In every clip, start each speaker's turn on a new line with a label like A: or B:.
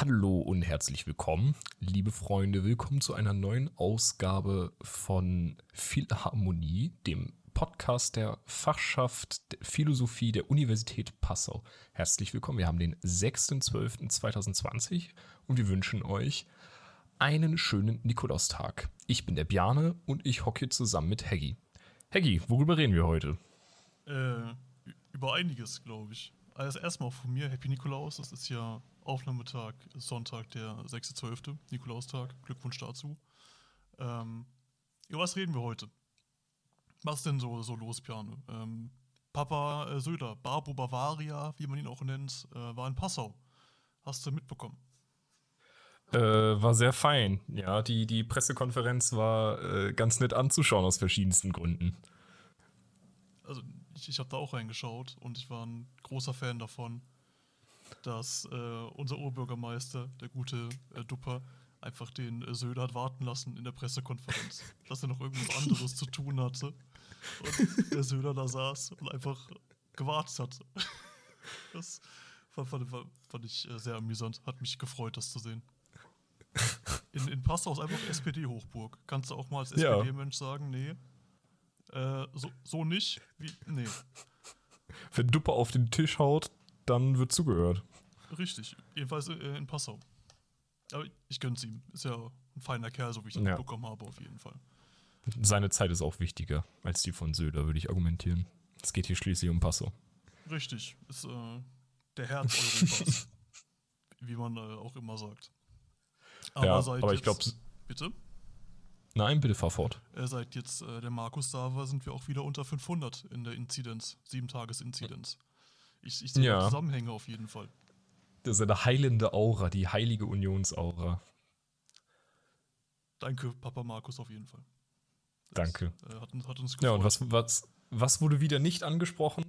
A: Hallo und herzlich willkommen, liebe Freunde. Willkommen zu einer neuen Ausgabe von Philharmonie, dem Podcast der Fachschaft Philosophie der Universität Passau. Herzlich willkommen. Wir haben den 6.12.2020 und wir wünschen euch einen schönen Nikolaustag. Ich bin der Bjane und ich hocke zusammen mit Heggy. Heggy, worüber reden wir heute?
B: Äh, über einiges, glaube ich. Also erstmal von mir, Happy Nikolaus. Das ist ja Aufnahmetag, Sonntag, der 6.12., Nikolaustag. Glückwunsch dazu. Ähm, über was reden wir heute? Was ist denn so, so los, Piano? Ähm, Papa äh, Söder, Barbo Bavaria, wie man ihn auch nennt, äh, war in Passau. Hast du mitbekommen?
A: Äh, war sehr fein. Ja, die, die Pressekonferenz war äh, ganz nett anzuschauen aus verschiedensten Gründen.
B: Also ich, ich habe da auch reingeschaut und ich war ein großer Fan davon, dass äh, unser Oberbürgermeister, der gute äh, Dupper, einfach den äh, Söder hat warten lassen in der Pressekonferenz. dass er noch irgendwas anderes zu tun hatte. Und der Söder da saß und einfach gewartet hat. Das fand, fand, fand ich äh, sehr amüsant. Hat mich gefreut, das zu sehen. In, in Passau ist einfach SPD-Hochburg. Kannst du auch mal als SPD-Mensch sagen, nee, äh, so, so nicht? Wie, nee.
A: Wenn Duppe auf den Tisch haut, dann wird zugehört.
B: Richtig, jedenfalls äh, in Passau. Aber ich gönn's ihm. Ist ja ein feiner Kerl, so wie ich das ja. mitbekommen habe, auf jeden Fall.
A: Seine Zeit ist auch wichtiger als die von Söder, würde ich argumentieren. Es geht hier schließlich um Passau.
B: Richtig, ist äh, der Herz Europas. wie man äh, auch immer sagt.
A: Aber, ja, aber ich glaube.
B: Bitte?
A: Nein, bitte fahr fort.
B: Äh, seit jetzt äh, der Markus da war, sind wir auch wieder unter 500 in der Inzidenz, sieben Tages Inzidenz. Ich, ich sehe ja. Zusammenhänge auf jeden Fall.
A: Das ist eine heilende Aura, die heilige Unionsaura.
B: Danke, Papa Markus, auf jeden Fall.
A: Das, Danke.
B: Äh, hat, hat, uns
A: gefreut. Ja, und was, was, was wurde wieder nicht angesprochen?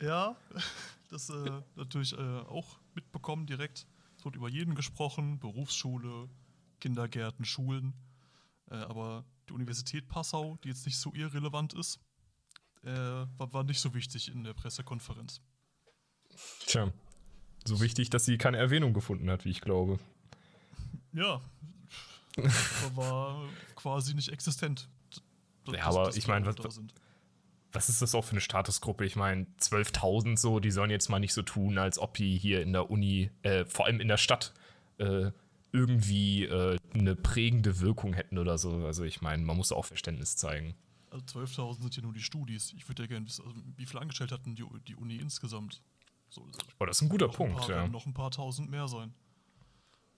B: Ja, das äh, natürlich äh, auch mitbekommen direkt. Es wurde über jeden gesprochen, Berufsschule, Kindergärten, Schulen. Äh, aber die Universität Passau, die jetzt nicht so irrelevant ist, äh, war, war nicht so wichtig in der Pressekonferenz.
A: Tja, so wichtig, dass sie keine Erwähnung gefunden hat, wie ich glaube.
B: Ja, war quasi nicht existent.
A: Ja, aber ich meine, was, was ist das auch für eine Statusgruppe? Ich meine, 12.000 so, die sollen jetzt mal nicht so tun, als ob die hier in der Uni, äh, vor allem in der Stadt, äh, irgendwie äh, eine prägende Wirkung hätten oder so. Also ich meine, man muss auch Verständnis zeigen.
B: Also 12.000 sind ja nur die Studis. Ich würde ja gerne wissen, also wie viele Angestellte hatten die, die Uni insgesamt?
A: So, oh, das ist ein guter Punkt,
B: ein
A: paar,
B: ja. Noch ein paar tausend mehr sein.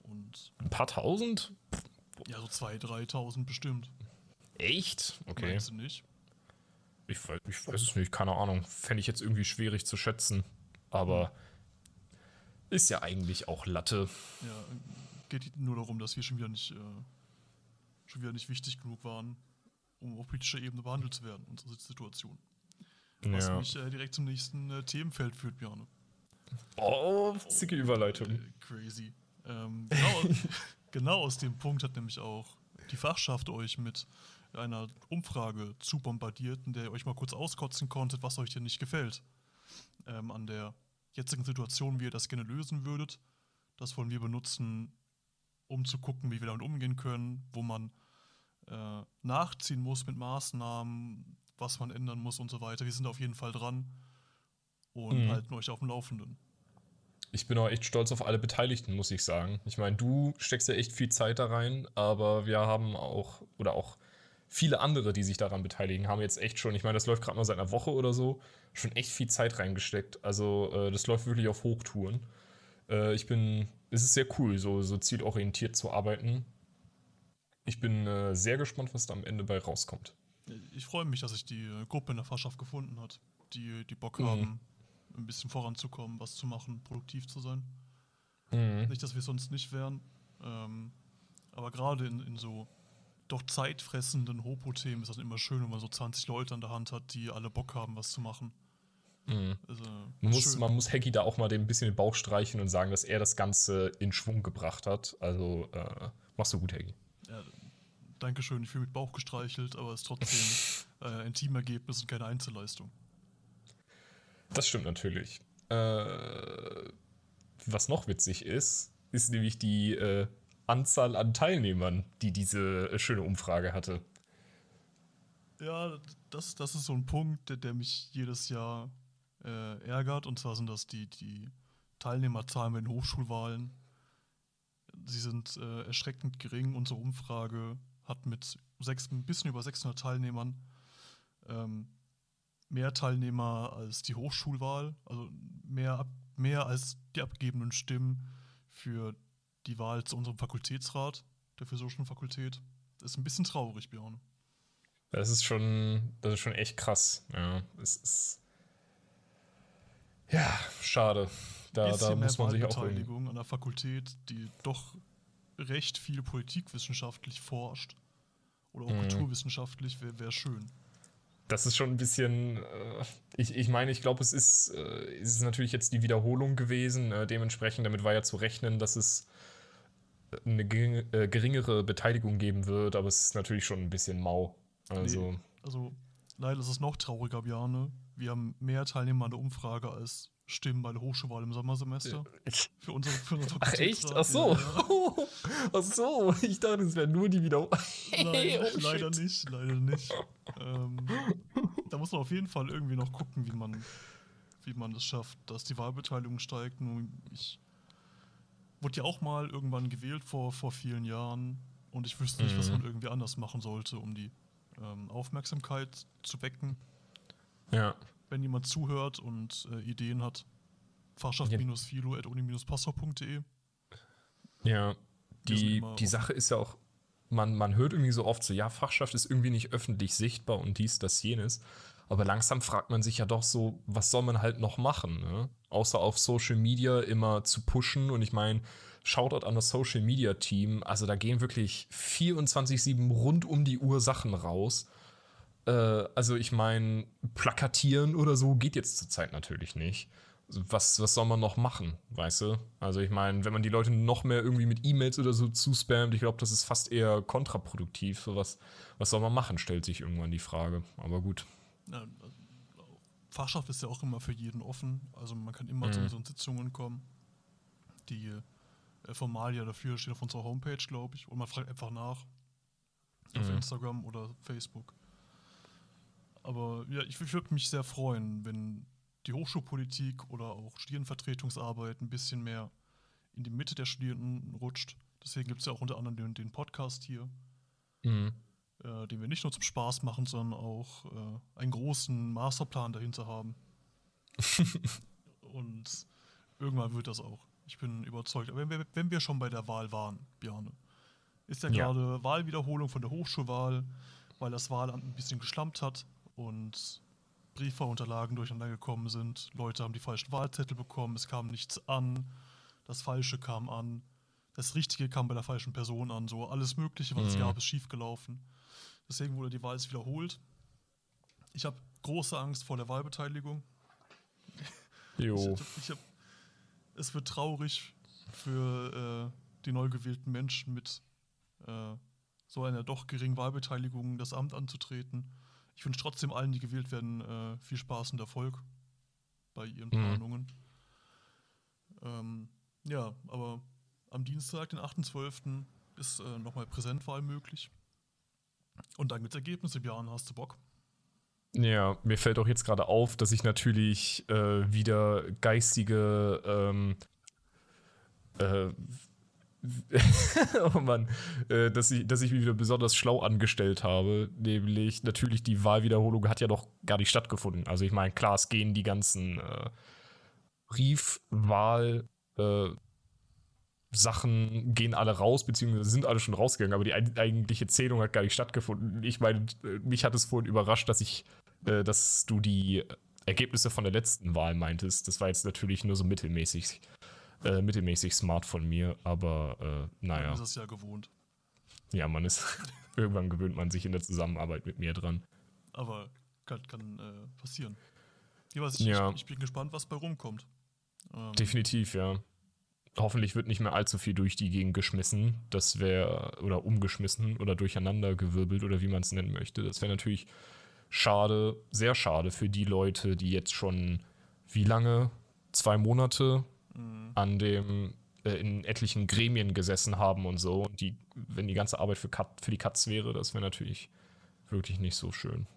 B: Und
A: ein paar tausend?
B: Ja, so 2.000, 3.000 bestimmt.
A: Echt? Okay.
B: Meinst du nicht?
A: Ich weiß, ich weiß es nicht, keine Ahnung. Fände ich jetzt irgendwie schwierig zu schätzen. Aber ist ja eigentlich auch Latte.
B: Ja, geht nur darum, dass wir schon wieder nicht, äh, schon wieder nicht wichtig genug waren, um auf politischer Ebene behandelt zu werden, unsere Situation. Was ja. mich äh, direkt zum nächsten äh, Themenfeld führt, Björn.
A: Oh, zicke Überleitung.
B: Crazy. Ähm, genau, genau aus dem Punkt hat nämlich auch die Fachschaft euch mit einer Umfrage zu bombardiert, in der ihr euch mal kurz auskotzen konntet, was euch denn nicht gefällt ähm, an der jetzigen Situation, wie ihr das gerne lösen würdet. Das wollen wir benutzen, um zu gucken, wie wir damit umgehen können, wo man äh, nachziehen muss mit Maßnahmen, was man ändern muss und so weiter. Wir sind auf jeden Fall dran und mhm. halten euch auf dem Laufenden.
A: Ich bin auch echt stolz auf alle Beteiligten, muss ich sagen. Ich meine, du steckst ja echt viel Zeit da rein, aber wir haben auch, oder auch viele andere, die sich daran beteiligen, haben jetzt echt schon, ich meine, das läuft gerade mal seit einer Woche oder so, schon echt viel Zeit reingesteckt. Also äh, das läuft wirklich auf Hochtouren. Äh, ich bin, es ist sehr cool, so, so zielorientiert zu arbeiten. Ich bin äh, sehr gespannt, was da am Ende bei rauskommt.
B: Ich freue mich, dass sich die Gruppe in der Fahrschaft gefunden hat, die, die Bock mhm. Ein bisschen voranzukommen, was zu machen, produktiv zu sein. Mhm. Nicht, dass wir sonst nicht wären, ähm, aber gerade in, in so doch zeitfressenden Hopo-Themen ist das immer schön, wenn man so 20 Leute an der Hand hat, die alle Bock haben, was zu machen.
A: Mhm. Also, man, muss, man muss Hacky da auch mal ein bisschen den Bauch streichen und sagen, dass er das Ganze in Schwung gebracht hat. Also äh, machst du gut, Hacky.
B: Ja, Dankeschön, ich fühle mit Bauch gestreichelt, aber es ist trotzdem äh, ein Teamergebnis und keine Einzelleistung.
A: Das stimmt natürlich. Äh, was noch witzig ist, ist nämlich die äh, Anzahl an Teilnehmern, die diese äh, schöne Umfrage hatte.
B: Ja, das, das ist so ein Punkt, der, der mich jedes Jahr äh, ärgert. Und zwar sind das die, die Teilnehmerzahlen bei den Hochschulwahlen. Sie sind äh, erschreckend gering. Unsere Umfrage hat mit sechs, ein bisschen über 600 Teilnehmern ähm, mehr Teilnehmer als die Hochschulwahl, also mehr, mehr als die abgegebenen Stimmen für die Wahl zu unserem Fakultätsrat der Physischen Fakultät. Das ist ein bisschen traurig, Björn.
A: Das ist schon, das ist schon echt krass. Ja, es ist. Ja, schade. Da, da muss man sich auch.
B: Beteiligung an der Fakultät, die doch recht viel politikwissenschaftlich forscht oder auch mhm. kulturwissenschaftlich, wäre wär schön.
A: Das ist schon ein bisschen. Äh, ich, ich meine, ich glaube, es ist, äh, ist natürlich jetzt die Wiederholung gewesen. Äh, dementsprechend, damit war ja zu rechnen, dass es eine geringere Beteiligung geben wird, aber es ist natürlich schon ein bisschen mau. Also,
B: nee, also leider ist es noch trauriger, Björn. Wir haben mehr Teilnehmer an der Umfrage als Stimmen bei der Hochschulwahl im Sommersemester.
A: Für unsere, für unsere Ach echt? Ach so. Ja. Ach so. Ich dachte, es wären nur die wieder.
B: Nein, oh, leider nicht, leider nicht. ähm, da muss man auf jeden Fall irgendwie noch gucken, wie man, wie man es schafft, dass die Wahlbeteiligung steigt. ich wurde ja auch mal irgendwann gewählt vor, vor vielen Jahren und ich wüsste nicht, mhm. was man irgendwie anders machen sollte, um die ähm, Aufmerksamkeit zu wecken.
A: Ja.
B: Wenn jemand zuhört und äh, Ideen hat, fachschaft-philo.uni-passau.de.
A: Ja, die, die Sache ist ja auch, man, man hört irgendwie so oft so, ja, Fachschaft ist irgendwie nicht öffentlich sichtbar und dies, das, jenes. Aber langsam fragt man sich ja doch so, was soll man halt noch machen, ne? Außer auf Social Media immer zu pushen. Und ich meine, Shoutout an das Social Media Team. Also da gehen wirklich 24-7 rund um die Uhr Sachen raus. Äh, also ich meine, plakatieren oder so geht jetzt zurzeit natürlich nicht. Was, was soll man noch machen, weißt du? Also ich meine, wenn man die Leute noch mehr irgendwie mit E-Mails oder so zuspammt, ich glaube, das ist fast eher kontraproduktiv. Was, was soll man machen, stellt sich irgendwann die Frage. Aber gut. Ja, also
B: Fachschaft ist ja auch immer für jeden offen. Also man kann immer mhm. zu unseren Sitzungen kommen. Die äh, Formalia dafür stehen auf unserer Homepage, glaube ich. Und man fragt einfach nach. Mhm. Auf Instagram oder Facebook. Aber ja, ich würde mich sehr freuen, wenn die Hochschulpolitik oder auch Studierendenvertretungsarbeit ein bisschen mehr in die Mitte der Studierenden rutscht. Deswegen gibt es ja auch unter anderem den, den Podcast hier. Mhm äh, den wir nicht nur zum Spaß machen, sondern auch äh, einen großen Masterplan dahinter haben. Und irgendwann wird das auch. Ich bin überzeugt. Aber wenn wir, wenn wir schon bei der Wahl waren, Björn, ist ja, ja. gerade Wahlwiederholung von der Hochschulwahl, weil das Wahlamt ein bisschen geschlampt hat und Briefwahlunterlagen durcheinander gekommen sind. Leute haben die falschen Wahlzettel bekommen, es kam nichts an, das Falsche kam an, das Richtige kam bei der falschen Person an, so alles Mögliche, was mhm. es gab, ist schiefgelaufen. Deswegen wurde die Wahl jetzt wiederholt. Ich habe große Angst vor der Wahlbeteiligung. Jo. Ich, ich hab, es wird traurig für äh, die neu gewählten Menschen mit äh, so einer doch geringen Wahlbeteiligung das Amt anzutreten. Ich wünsche trotzdem allen, die gewählt werden, äh, viel Spaß und Erfolg bei ihren mhm. Planungen. Ähm, ja, aber am Dienstag, den 8.12., ist äh, nochmal Präsentwahl möglich. Und dann gibt's Ergebnisse, Björn, hast du Bock?
A: Ja, mir fällt auch jetzt gerade auf, dass ich natürlich äh, wieder geistige ähm, äh, oh Mann, äh, dass, ich, dass ich mich wieder besonders schlau angestellt habe. Nämlich, natürlich, die Wahlwiederholung hat ja noch gar nicht stattgefunden. Also, ich meine, klar, es gehen die ganzen äh, Briefwahl, äh, Sachen gehen alle raus, beziehungsweise sind alle schon rausgegangen, aber die eigentliche Zählung hat gar nicht stattgefunden. Ich meine, mich hat es vorhin überrascht, dass ich, äh, dass du die Ergebnisse von der letzten Wahl meintest. Das war jetzt natürlich nur so mittelmäßig, äh, mittelmäßig smart von mir, aber äh, naja. Man
B: ist es ja gewohnt.
A: Ja, man ist, irgendwann gewöhnt man sich in der Zusammenarbeit mit mir dran.
B: Aber kann, kann äh, passieren. Ich, weiß, ich, ja. ich bin gespannt, was bei rumkommt.
A: Ähm, Definitiv, ja hoffentlich wird nicht mehr allzu viel durch die Gegend geschmissen. Das wäre, oder umgeschmissen oder durcheinander gewirbelt oder wie man es nennen möchte. Das wäre natürlich schade, sehr schade für die Leute, die jetzt schon wie lange? Zwei Monate mhm. an dem äh, in etlichen Gremien gesessen haben und so. Und die, wenn die ganze Arbeit für, Kat, für die Katz wäre, das wäre natürlich wirklich nicht so schön.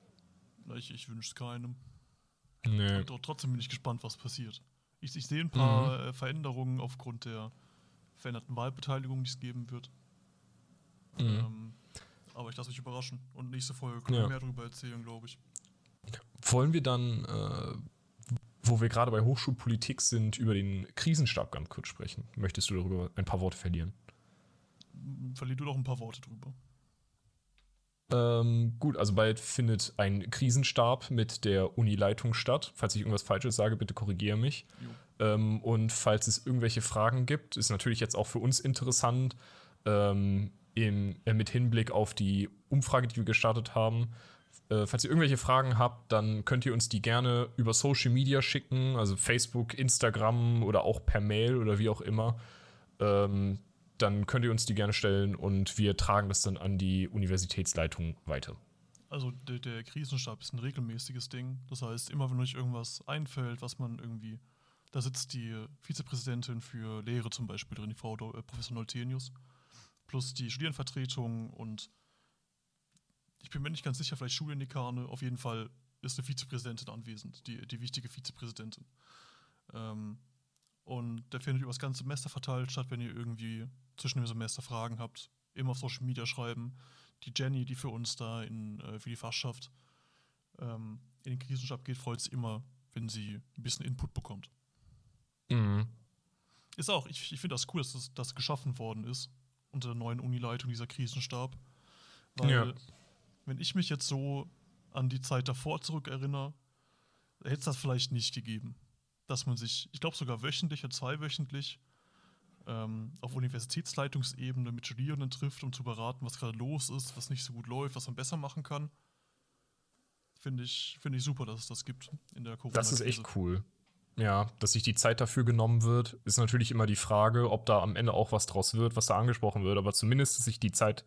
B: Ich, ich wünsche es keinem.
A: Nee.
B: Und trotzdem bin ich gespannt, was passiert. Ich, ich sehe ein paar
A: Mhm.
B: äh, Veränderungen aufgrund der veränderten Wahlbeteiligung, die es geben wird.
A: Mhm.
B: Ähm, aber ich lasse mich überraschen. Und nächste Folge können wir
A: Ja.
B: mehr darüber erzählen, glaube ich.
A: Wollen wir dann, äh, wo wir gerade bei Hochschulpolitik sind, über den Krisenstab ganz kurz sprechen? Möchtest du darüber ein paar Worte verlieren?
B: Verlier du doch ein paar Worte drüber.
A: Ähm, gut, also bald findet ein Krisenstab mit der Unileitung statt. Falls ich irgendwas Falsches sage, bitte korrigiere mich. Ähm, und falls es irgendwelche Fragen gibt, ist natürlich jetzt auch für uns interessant, ähm, im, äh, mit Hinblick auf die Umfrage, die wir gestartet haben. Äh, falls ihr irgendwelche Fragen habt, dann könnt ihr uns die gerne über Social Media schicken, also Facebook, Instagram oder auch per Mail oder wie auch immer. Ähm, dann könnt ihr uns die gerne stellen und wir tragen das dann an die Universitätsleitung weiter.
B: Also der, der Krisenstab ist ein regelmäßiges Ding. Das heißt, immer wenn euch irgendwas einfällt, was man irgendwie. Da sitzt die Vizepräsidentin für Lehre zum Beispiel drin, die Frau äh, Professor Noltenius, plus die Studierendenvertretung und ich bin mir nicht ganz sicher, vielleicht Studiendekane. Auf jeden Fall ist eine Vizepräsidentin anwesend, die, die wichtige Vizepräsidentin. Ähm, und der findet über das ganze Semester verteilt statt, wenn ihr irgendwie zwischen dem Semester Fragen habt. Immer auf Social Media schreiben. Die Jenny, die für uns da in, äh, für die Fachschaft ähm, in den Krisenstab geht, freut sich immer, wenn sie ein bisschen Input bekommt.
A: Mhm.
B: Ist auch, ich, ich finde das cool, dass das, das geschaffen worden ist unter der neuen Unileitung, dieser Krisenstab. Weil,
A: Ja.
B: Wenn ich mich jetzt so an die Zeit davor zurückerinnere, hätte es das vielleicht nicht gegeben. Dass man sich, ich glaube sogar wöchentlich oder zweiwöchentlich ähm, auf Universitätsleitungsebene mit Studierenden trifft, um zu beraten, was gerade los ist, was nicht so gut läuft, was man besser machen kann. Finde ich, finde ich super, dass es das gibt in der corona
A: Das ist echt cool. Ja, dass sich die Zeit dafür genommen wird, ist natürlich immer die Frage, ob da am Ende auch was draus wird, was da angesprochen wird. Aber zumindest, dass sich die Zeit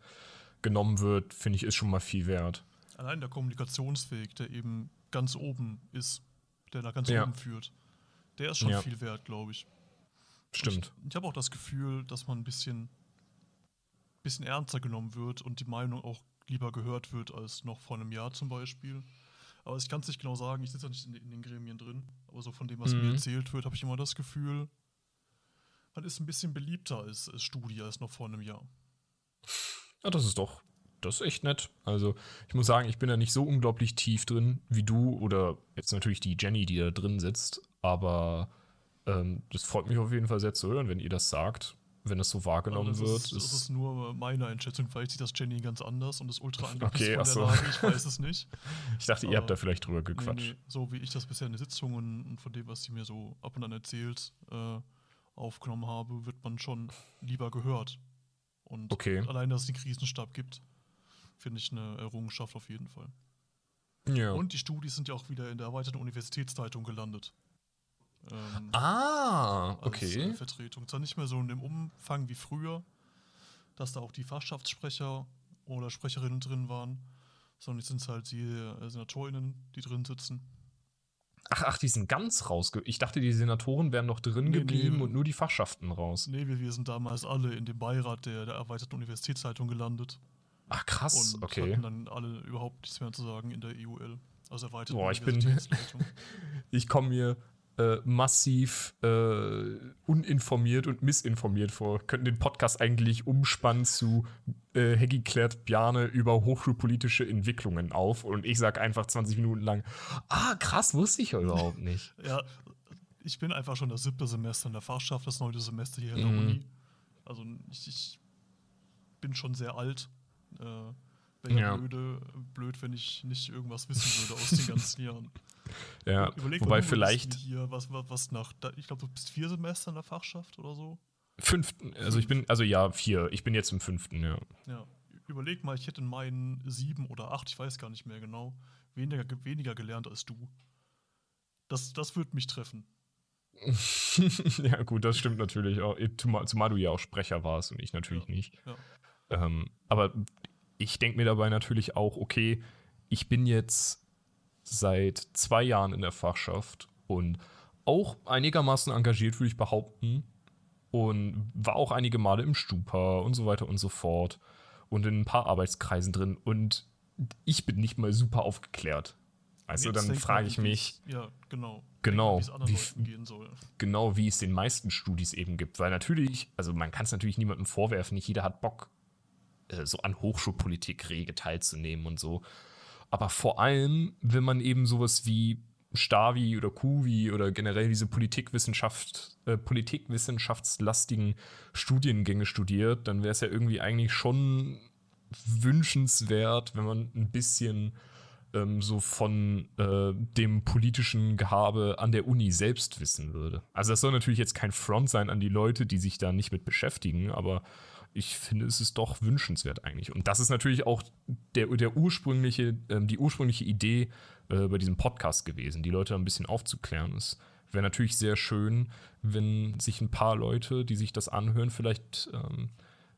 A: genommen wird, finde ich, ist schon mal viel wert.
B: Allein der Kommunikationsweg, der eben ganz oben ist, der nach ganz
A: Ja.
B: oben führt, der ist schon
A: Ja.
B: viel wert, glaube ich.
A: Stimmt.
B: Ich, ich habe auch das Gefühl, dass man ein bisschen, bisschen ernster genommen wird und die Meinung auch lieber gehört wird als noch vor einem Jahr zum Beispiel. Aber ich kann es nicht genau sagen, ich sitze ja nicht in, in den Gremien drin, aber so von dem, was
A: Mhm.
B: mir erzählt wird, habe ich immer das Gefühl, man ist ein bisschen beliebter als, als Studie als noch vor einem Jahr.
A: Ja, das ist doch, das ist echt nett. Also, ich muss sagen, ich bin da nicht so unglaublich tief drin wie du oder jetzt natürlich die Jenny, die da drin sitzt. Aber ähm, das freut mich auf jeden Fall sehr zu hören, wenn ihr das sagt, wenn das so wahrgenommen
B: Also
A: wird.
B: das, ist, das
A: ist-
B: nur meine Einschätzung. Vielleicht sieht das Jenny ganz anders und ist ultra angepisst
A: Okay,
B: von der
A: so.
B: Lage. Ich weiß es nicht.
A: ich dachte, ihr habt da vielleicht drüber
B: Nee,
A: gequatscht.
B: nee, so wie ich das bisher in den Sitzungen und von dem, was sie mir so ab und an erzählt, äh, aufgenommen habe, wird man schon lieber gehört. Und
A: Okay.
B: allein, dass es den Krisenstab gibt, finde ich eine Errungenschaft auf jeden Fall.
A: Ja.
B: Und die Studis sind ja auch wieder in der erweiterten Universitätszeitung gelandet. Ähm,
A: ah,
B: als,
A: okay.
B: äh, Vertretung. Zwar nicht mehr so in dem Umfang wie früher, dass da auch die Fachschaftssprecher oder Sprecherinnen drin waren, sondern jetzt sind es halt die äh, SenatorInnen, die drin sitzen.
A: Ach, ach, die sind ganz rausge. Ich dachte, die Senatoren wären noch drin
B: Nee,
A: geblieben
B: nee.
A: und nur die Fachschaften raus.
B: Nee, wir, wir sind damals alle in dem Beirat der, der erweiterten Universitätszeitung gelandet
A: Ach, krass,
B: und
A: okay.
B: hatten dann alle überhaupt nichts mehr zu sagen in der EUL. Also erweiterte
A: Boah, ich bin-. Ich komme mir äh, massiv äh, uninformiert und missinformiert vor. Könnten den Podcast eigentlich umspannen zu äh, Heggy klärt Bjarne über hochschulpolitische Entwicklungen auf und ich sag einfach 20 Minuten lang, ah, krass, wusste ich ja überhaupt nicht.
B: ja, ich bin einfach schon das siebte Semester in der Fachschaft, das neunte Semester hier in der
A: Mhm.
B: Uni. Also ich, ich bin schon sehr alt. Äh, Wäre ja
A: Ja.
B: blöde, blöd, wenn ich nicht irgendwas wissen würde aus den ganzen Jahren.
A: Ja,
B: Überleg
A: wobei vielleicht
B: hier, was, was, was nach, ich glaube, du bist vier Semester in der Fachschaft oder so.
A: fünften, also ich bin, also ja, vier, ich bin jetzt im fünften, ja.
B: Ja, überleg mal, ich hätte in meinen sieben oder acht, ich weiß gar nicht mehr genau, weniger, ge- weniger gelernt als du. Das, das wird mich treffen.
A: ja, gut, das stimmt natürlich auch. Zumal, zumal du ja auch Sprecher warst und ich natürlich
B: Ja,
A: nicht.
B: ja.
A: Ähm, aber ich denke mir dabei natürlich auch, okay, ich bin jetzt seit zwei Jahren in der Fachschaft und auch einigermaßen engagiert, würde ich behaupten. und war auch einige Male im Stupa und so weiter und so fort und in ein paar Arbeitskreisen drin und ich bin nicht mal super aufgeklärt. Also
B: Jetzt
A: dann frage ich mich,
B: Ja, genau.
A: Genau,
B: Denk mal, Wie
A: genau wie es den meisten Studis eben gibt. Weil natürlich, also man kann es natürlich niemandem vorwerfen, nicht jeder hat Bock, äh, so an Hochschulpolitik rege teilzunehmen und so. Aber vor allem, wenn man eben sowas wie Stavi oder Kuvi oder generell diese Politikwissenschaft, äh, politikwissenschaftslastigen Studiengänge studiert, dann wäre es ja irgendwie eigentlich schon wünschenswert, wenn man ein bisschen ähm, so von äh, dem politischen Gehabe an der Uni selbst wissen würde. Also das soll natürlich jetzt kein Front sein an die Leute, die sich da nicht mit beschäftigen, aber ich finde, es ist doch wünschenswert eigentlich. Und das ist natürlich auch der, der ursprüngliche, ähm, die ursprüngliche Idee äh, bei diesem Podcast gewesen, die Leute ein bisschen aufzuklären. Es wäre natürlich sehr schön, wenn sich ein paar Leute, die sich das anhören, vielleicht, ähm,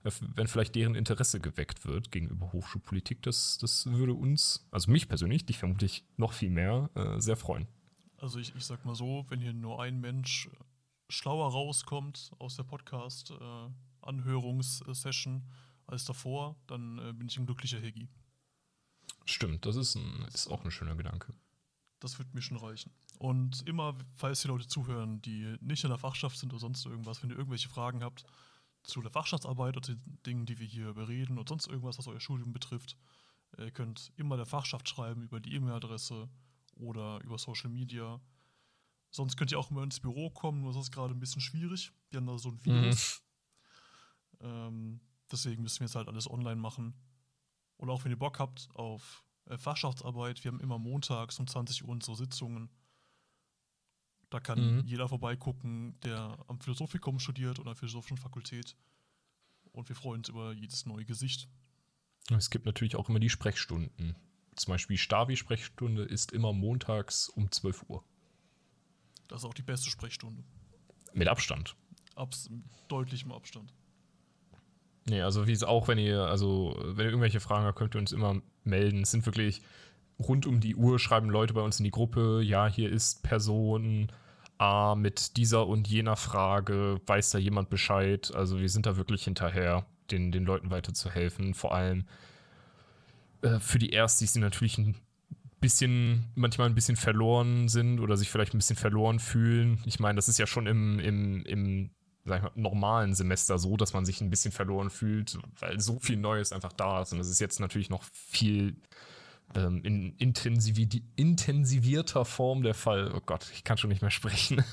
A: wenn vielleicht deren Interesse geweckt wird gegenüber Hochschulpolitik. Das, das würde uns, also mich persönlich, dich vermutlich noch viel mehr, äh, sehr freuen.
B: Also ich, ich sag mal so, wenn hier nur ein Mensch schlauer rauskommt aus der Podcast-Anhörungssession als davor, dann äh, bin ich ein glücklicher Heggi.
A: Stimmt, das ist, ein, ist auch ein schöner Gedanke.
B: Das wird mir schon reichen. Und immer, falls die Leute zuhören, die nicht in der Fachschaft sind oder sonst irgendwas, wenn ihr irgendwelche Fragen habt zu der Fachschaftsarbeit oder den Dingen, die wir hier bereden und sonst irgendwas, was euer Studium betrifft, ihr könnt immer der Fachschaft schreiben über die E-Mail-Adresse oder über Social Media. Sonst könnt ihr auch immer ins Büro kommen, nur das ist gerade ein bisschen schwierig. Wir haben da so ein Virus. Ähm, deswegen müssen wir jetzt halt alles online machen. Und auch wenn ihr Bock habt auf äh, Fachschaftsarbeit, wir haben immer montags um 20 Uhr unsere Sitzungen. Da kann
A: Mhm.
B: jeder vorbeigucken, der am Philosophikum studiert oder an der Philosophischen Fakultät. Und wir freuen uns über jedes neue Gesicht.
A: Es gibt natürlich auch immer die Sprechstunden. Zum Beispiel Stavi-Sprechstunde ist immer montags um 12 Uhr.
B: Das ist auch die beste Sprechstunde.
A: Mit Abstand.
B: Abs deutlichem Abstand.
A: Nee, also wie es auch, wenn ihr, also wenn ihr irgendwelche Fragen habt, könnt ihr uns immer melden. Es sind wirklich rund um die Uhr, schreiben Leute bei uns in die Gruppe, ja, hier ist Person A mit dieser und jener Frage, weiß da jemand Bescheid? Also wir sind da wirklich hinterher, den, den Leuten weiterzuhelfen. Vor allem äh, für die Erstis, die natürlich ein bisschen, manchmal ein bisschen verloren sind oder sich vielleicht ein bisschen verloren fühlen. Ich meine, das ist ja schon im, im, im sag ich mal, normalen Semester so, dass man sich ein bisschen verloren fühlt, weil so viel Neues einfach da ist. Und das ist jetzt natürlich noch viel ähm, in intensivi intensivierter Form der Fall. Oh Gott, ich kann schon nicht mehr sprechen.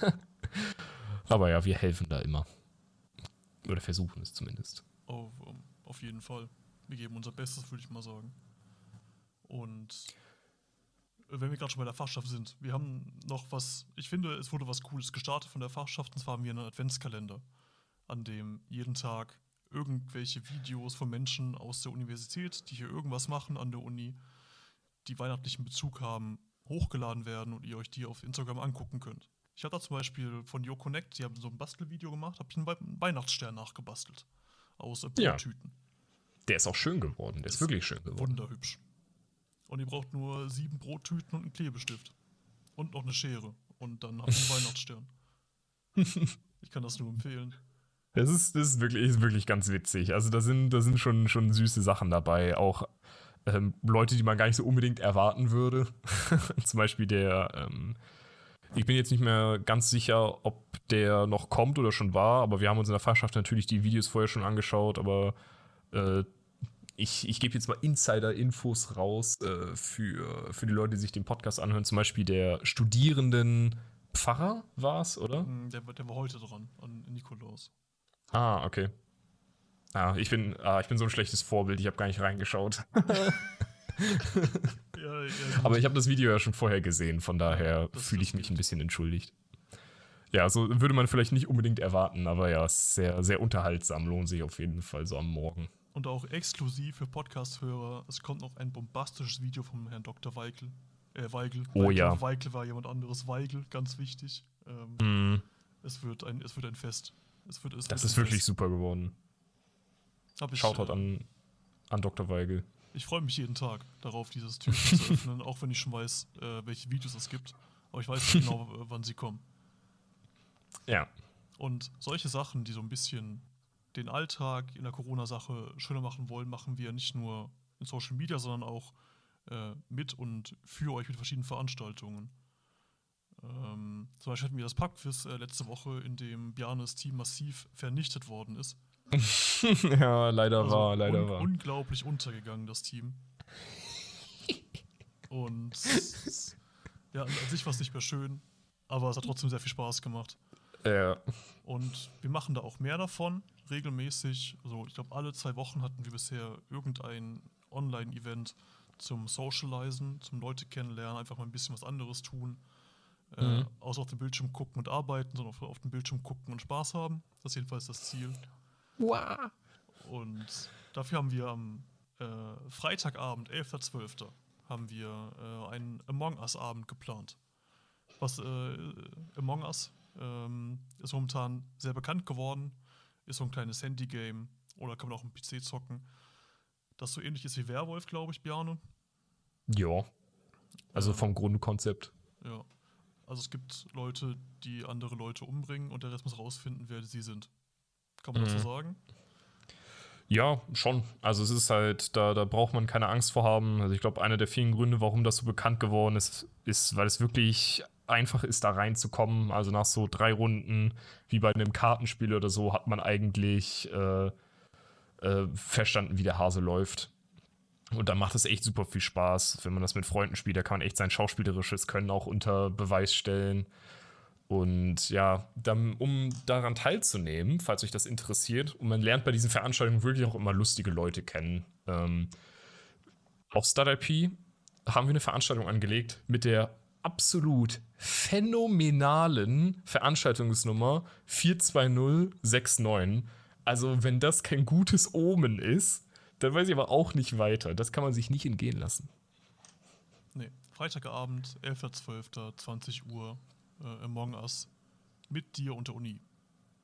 A: Aber ja, wir helfen da immer. Oder versuchen es zumindest.
B: Auf, auf jeden Fall. Wir geben unser Bestes, würde ich mal sagen. Und wenn wir gerade schon bei der Fachschaft sind, wir haben noch was, ich finde, es wurde was Cooles gestartet von der Fachschaft, und zwar haben wir einen Adventskalender, an dem jeden Tag irgendwelche Videos von Menschen aus der Universität, die hier irgendwas machen an der Uni, die weihnachtlichen Bezug haben, hochgeladen werden und ihr euch die auf Instagram angucken könnt. Ich hatte da zum Beispiel von Yo Connect, die haben so ein Bastelvideo gemacht, habe ich einen Wei- einen Weihnachtsstern nachgebastelt. Aus äh,
A: Ja.
B: Brottüten.
A: Der ist auch schön geworden. Der ist
B: Ist
A: wirklich schön geworden.
B: Wunderhübsch. Und ihr braucht nur sieben Brottüten und einen Klebestift. Und noch eine Schere. Und dann habt ihr einen Weihnachtsstern. Ich kann das nur empfehlen.
A: Das ist, das ist, wirklich, ist wirklich ganz witzig. Also da sind, da sind schon, schon süße Sachen dabei. Auch ähm, Leute, die man gar nicht so unbedingt erwarten würde. Zum Beispiel der, ähm, ich bin jetzt nicht mehr ganz sicher, ob der noch kommt oder schon war, aber wir haben uns in der Fachschaft natürlich die Videos vorher schon angeschaut, aber äh, ich, ich gebe jetzt mal Insider-Infos raus äh, für, für die Leute, die sich den Podcast anhören. Zum Beispiel der Studierenden Pfarrer war es, oder?
B: Hm, Der, war- der war heute dran, an Nikolaus.
A: Ah, okay. Ah, ich bin, ah, ich bin so ein schlechtes Vorbild, ich habe gar nicht reingeschaut.
B: Ja, ja,
A: Aber ich habe das Video ja schon vorher gesehen, von daher fühle ich mich ein bisschen entschuldigt. Ja, so würde man vielleicht nicht unbedingt erwarten, aber ja, sehr, sehr unterhaltsam, lohnt sich auf jeden Fall so am Morgen.
B: Und auch exklusiv für Podcast-Hörer, es kommt noch ein bombastisches Video vom Herrn Dr. Weigel. Äh, Weigel.
A: Oh
B: Weigel,
A: ja.
B: Weigel war jemand anderes. Weigel, ganz wichtig. Ähm,
A: Mm,
B: es, wird ein, es wird ein Fest. Es wird, es
A: das
B: wird
A: ist wirklich
B: Fest.
A: super geworden.
B: Hab ich,
A: Shoutout
B: äh,
A: an, an Dr. Weigel.
B: Ich freue mich jeden Tag darauf, dieses Türchen zu öffnen, auch wenn ich schon weiß, äh, welche Videos es gibt. Aber ich weiß nicht genau, wann sie kommen.
A: Ja.
B: Und solche Sachen, die so ein bisschen den Alltag in der Corona-Sache schöner machen wollen, machen wir nicht nur in Social Media, sondern auch äh, mit und für euch mit verschiedenen Veranstaltungen. Ähm, zum Beispiel hatten wir das Pubquiz äh, letzte Woche, in dem Bjarnes Team massiv vernichtet worden ist.
A: ja, leider
B: Also
A: war, leider
B: un
A: war.
B: Unglaublich untergegangen, das Team. Und ja, an sich war es nicht mehr schön, aber es hat trotzdem sehr viel Spaß gemacht.
A: Ja.
B: Und wir machen da auch mehr davon, regelmäßig. Also ich glaube, alle zwei Wochen hatten wir bisher irgendein Online-Event zum Socializen, zum Leute kennenlernen, einfach mal ein bisschen was anderes tun. Äh,
A: Mhm.
B: außer auf dem Bildschirm gucken und arbeiten, sondern auf, auf dem Bildschirm gucken und Spaß haben. Das ist jedenfalls das Ziel. Und dafür haben wir am äh, Freitagabend, 11.12., haben wir äh, einen Among Us-Abend geplant. Was äh, Among Us ähm, ist momentan sehr bekannt geworden, ist so ein kleines Handy-Game oder kann man auch am PC zocken. Das so ähnlich ist wie Werwolf, glaube ich, Bjarne.
A: Ja. Also vom Grundkonzept.
B: Ja. Also es gibt Leute, die andere Leute umbringen und der Rest muss rausfinden, wer sie sind. Kann man das
A: Mhm.
B: so sagen?
A: Ja, schon. Also es ist halt, da, da braucht man keine Angst vor haben. Also ich glaube, einer der vielen Gründe, warum das so bekannt geworden ist, ist, weil es wirklich einfach ist, da reinzukommen. Also nach so drei Runden, wie bei einem Kartenspiel oder so, hat man eigentlich äh, äh, verstanden, wie der Hase läuft. Und dann macht es echt super viel Spaß, wenn man das mit Freunden spielt. Da kann man echt sein schauspielerisches Können auch unter Beweis stellen. Und ja, dann, um daran teilzunehmen, falls euch das interessiert, und man lernt bei diesen Veranstaltungen wirklich auch immer lustige Leute kennen. Ähm, auf StarIP haben wir eine Veranstaltung angelegt mit der absolut phänomenalen Veranstaltungsnummer 42069. Also, wenn das kein gutes Omen ist, dann weiß ich aber auch nicht weiter. Das kann man sich nicht entgehen lassen.
B: Nee, Freitagabend, 11.12., 20 Uhr, äh, Among Us, mit dir und der Uni.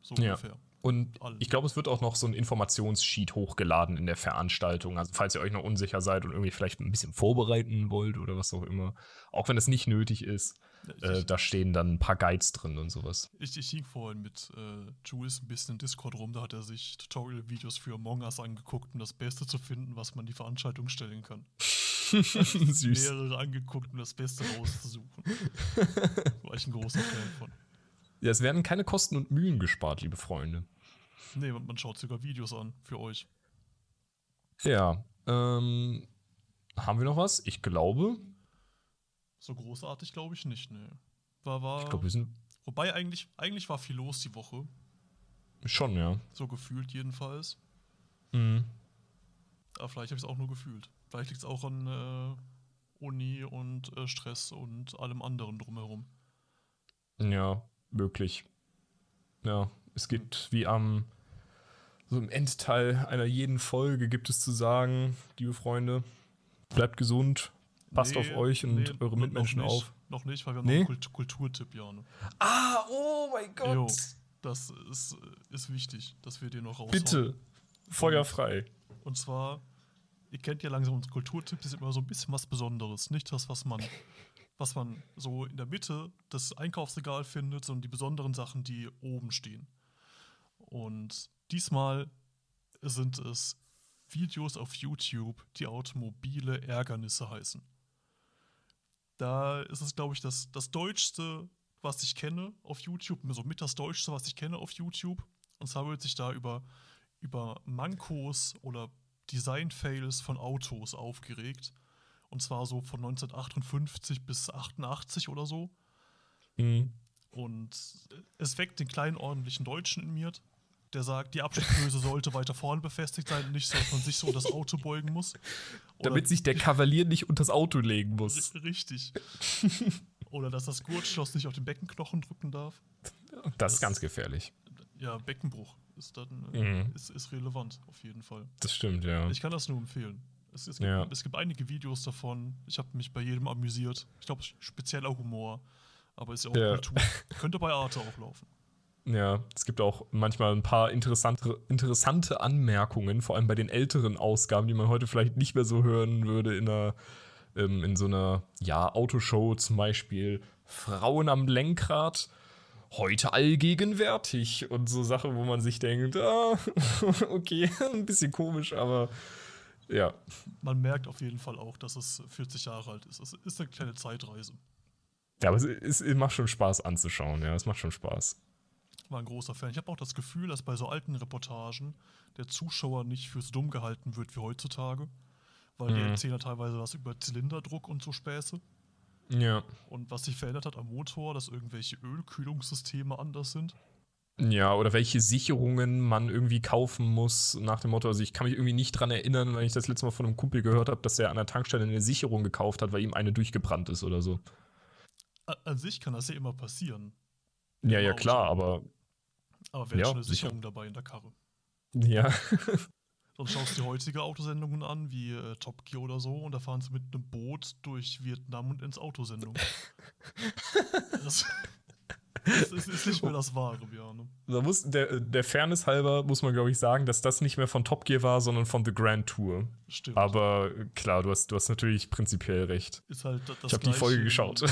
B: So
A: Ja.
B: ungefähr.
A: Und ich glaube, es wird auch noch so ein Informationssheet hochgeladen in der Veranstaltung. Also falls ihr euch noch unsicher seid und irgendwie vielleicht ein bisschen vorbereiten wollt oder was auch immer. Auch wenn es nicht nötig ist, äh, da stehen dann ein paar Guides drin und sowas.
B: ich, ich hing vorhin mit äh, Jules ein bisschen in Discord rum, da hat er sich Tutorial-Videos für Among Us angeguckt, um das Beste zu finden, was man die Veranstaltung stellen kann.
A: Süß.
B: Mehrere angeguckt, um das Beste rauszusuchen. War ich ein großer Fan von.
A: Ja, es werden keine Kosten und Mühen gespart, liebe Freunde.
B: Nee, man, man schaut sogar Videos an für euch.
A: Ja, ähm, haben wir noch was? Ich glaube,
B: So großartig glaube ich nicht, nee. War, war,
A: ich glaube, wir sind
B: wobei eigentlich, eigentlich war viel los die Woche,
A: schon, ja.
B: so gefühlt jedenfalls.
A: Mhm.
B: Aber vielleicht habe ich es auch nur gefühlt. Vielleicht liegt es auch an äh, Uni und äh, Stress und allem anderen drumherum.
A: Ja, möglich. Ja, es gibt wie am so im Endteil einer jeden Folge gibt es zu sagen, liebe Freunde, bleibt gesund, passt
B: Nee,
A: auf euch und
B: nee,
A: eure Mitmenschen
B: noch nicht,
A: auf.
B: Noch nicht, weil wir haben
A: Nee?
B: noch einen Kult Kulturtipp, Jane.
A: Ah, oh mein
B: Jo, das ist, ist wichtig, dass wir den noch raushauen.
A: Bitte, feuerfrei.
B: Und zwar, ihr kennt ja langsam unsere Kulturtipps, ist immer so ein bisschen was Besonderes. Nicht das, was man, was man so in der Mitte des Einkaufsregals findet, sondern die besonderen Sachen, die oben stehen. Und diesmal sind es Videos auf YouTube, die automobile Ärgernisse heißen. Da ist es, glaube ich, das, das Deutschste, was ich kenne auf YouTube, so mit das Deutschste, was ich kenne auf YouTube. Und zwar wird sich da über, über Mankos oder Design-Fails von Autos aufgeregt. Und zwar so von 1958 bis 88 oder so.
A: Mhm.
B: Und es weckt den kleinen ordentlichen Deutschen in mir, der sagt, die Abschlussböse sollte weiter vorne befestigt sein, nicht so, dass man sich so das Auto beugen muss. Oder-
A: Damit sich der Kavalier nicht unters Auto legen muss.
B: Richtig. Oder dass das Gurtschloss nicht auf den Beckenknochen drücken darf.
A: Das ist ganz gefährlich.
B: Ja, Beckenbruch ist dann äh,
A: Mhm.
B: ist, ist relevant, auf jeden Fall.
A: Das stimmt, ja.
B: Ich kann das nur empfehlen. Es, es, gibt,
A: Ja.
B: es gibt einige Videos davon. Ich habe mich bei jedem amüsiert. Ich glaube, spezieller Humor. Aber ist ja auch
A: Ja.
B: Kultur. Könnte bei Arte auch laufen.
A: Ja, es gibt auch manchmal ein paar interessante, interessante Anmerkungen, vor allem bei den älteren Ausgaben, die man heute vielleicht nicht mehr so hören würde in einer, ähm, in so einer, ja, Autoshow zum Beispiel Frauen am Lenkrad heute allgegenwärtig und so Sachen, wo man sich denkt, ah, okay, ein bisschen komisch, aber ja.
B: Man merkt auf jeden Fall auch, dass es 40 Jahre alt ist. Es ist eine kleine Zeitreise.
A: Ja, aber es, es, es macht schon Spaß anzuschauen, ja, es macht schon Spaß.
B: War ein großer Fan. Ich habe auch das Gefühl, dass bei so alten Reportagen der Zuschauer nicht fürs dumm gehalten wird wie heutzutage, weil die
A: Mhm.
B: erzählen ja teilweise was über Zylinderdruck und so Späße.
A: Ja.
B: Und was sich verändert hat am Motor, dass irgendwelche Ölkühlungssysteme anders sind.
A: Ja, oder welche Sicherungen man irgendwie kaufen muss, nach dem Motto, also ich kann mich irgendwie nicht dran erinnern, wenn ich das letzte Mal von einem Kumpel gehört habe, dass er an der Tankstelle eine Sicherung gekauft hat, weil ihm eine durchgebrannt ist oder so.
B: An sich kann das ja immer passieren.
A: Ja, ja,
B: Auto.
A: klar, aber
B: Aber wer
A: Ja,
B: hat schon eine
A: sicher.
B: Sicherung dabei in der Karre?
A: ja.
B: Sonst schaust du dir heutige Autosendungen an, wie äh, Top Gear oder so, und da fahren sie mit einem Boot durch Vietnam und ins Autosendung. das, das ist, ist nicht mehr das Wahre, Björn.
A: Da muss, der, der Fairness halber muss man, glaube ich, sagen, dass das nicht mehr von Top Gear war, sondern von The Grand Tour.
B: Stimmt.
A: Aber äh, klar, du hast, du hast natürlich prinzipiell recht.
B: ist halt da- das
A: Ich hab die Folge geschaut.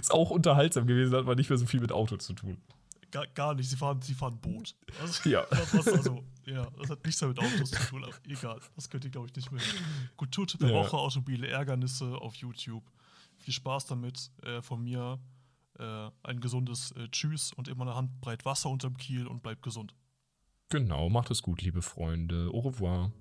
A: Ist auch unterhaltsam gewesen, hat aber nicht mehr so viel mit Auto zu tun.
B: gar, gar nicht, sie fahren, sie fahren Boot. Also,
A: Ja.
B: Was, also, ja, das hat nichts mehr mit Autos zu tun, aber egal. Das könnt ihr, glaube ich, nicht mehr. Kulturtipp der
A: Ja.
B: Woche, automobile Ärgernisse auf YouTube. Viel Spaß damit. Äh, von mir äh, ein gesundes äh, Tschüss und immer eine Handbreit Wasser unterm Kiel und bleibt gesund.
A: Genau, macht es gut, liebe Freunde. Au revoir.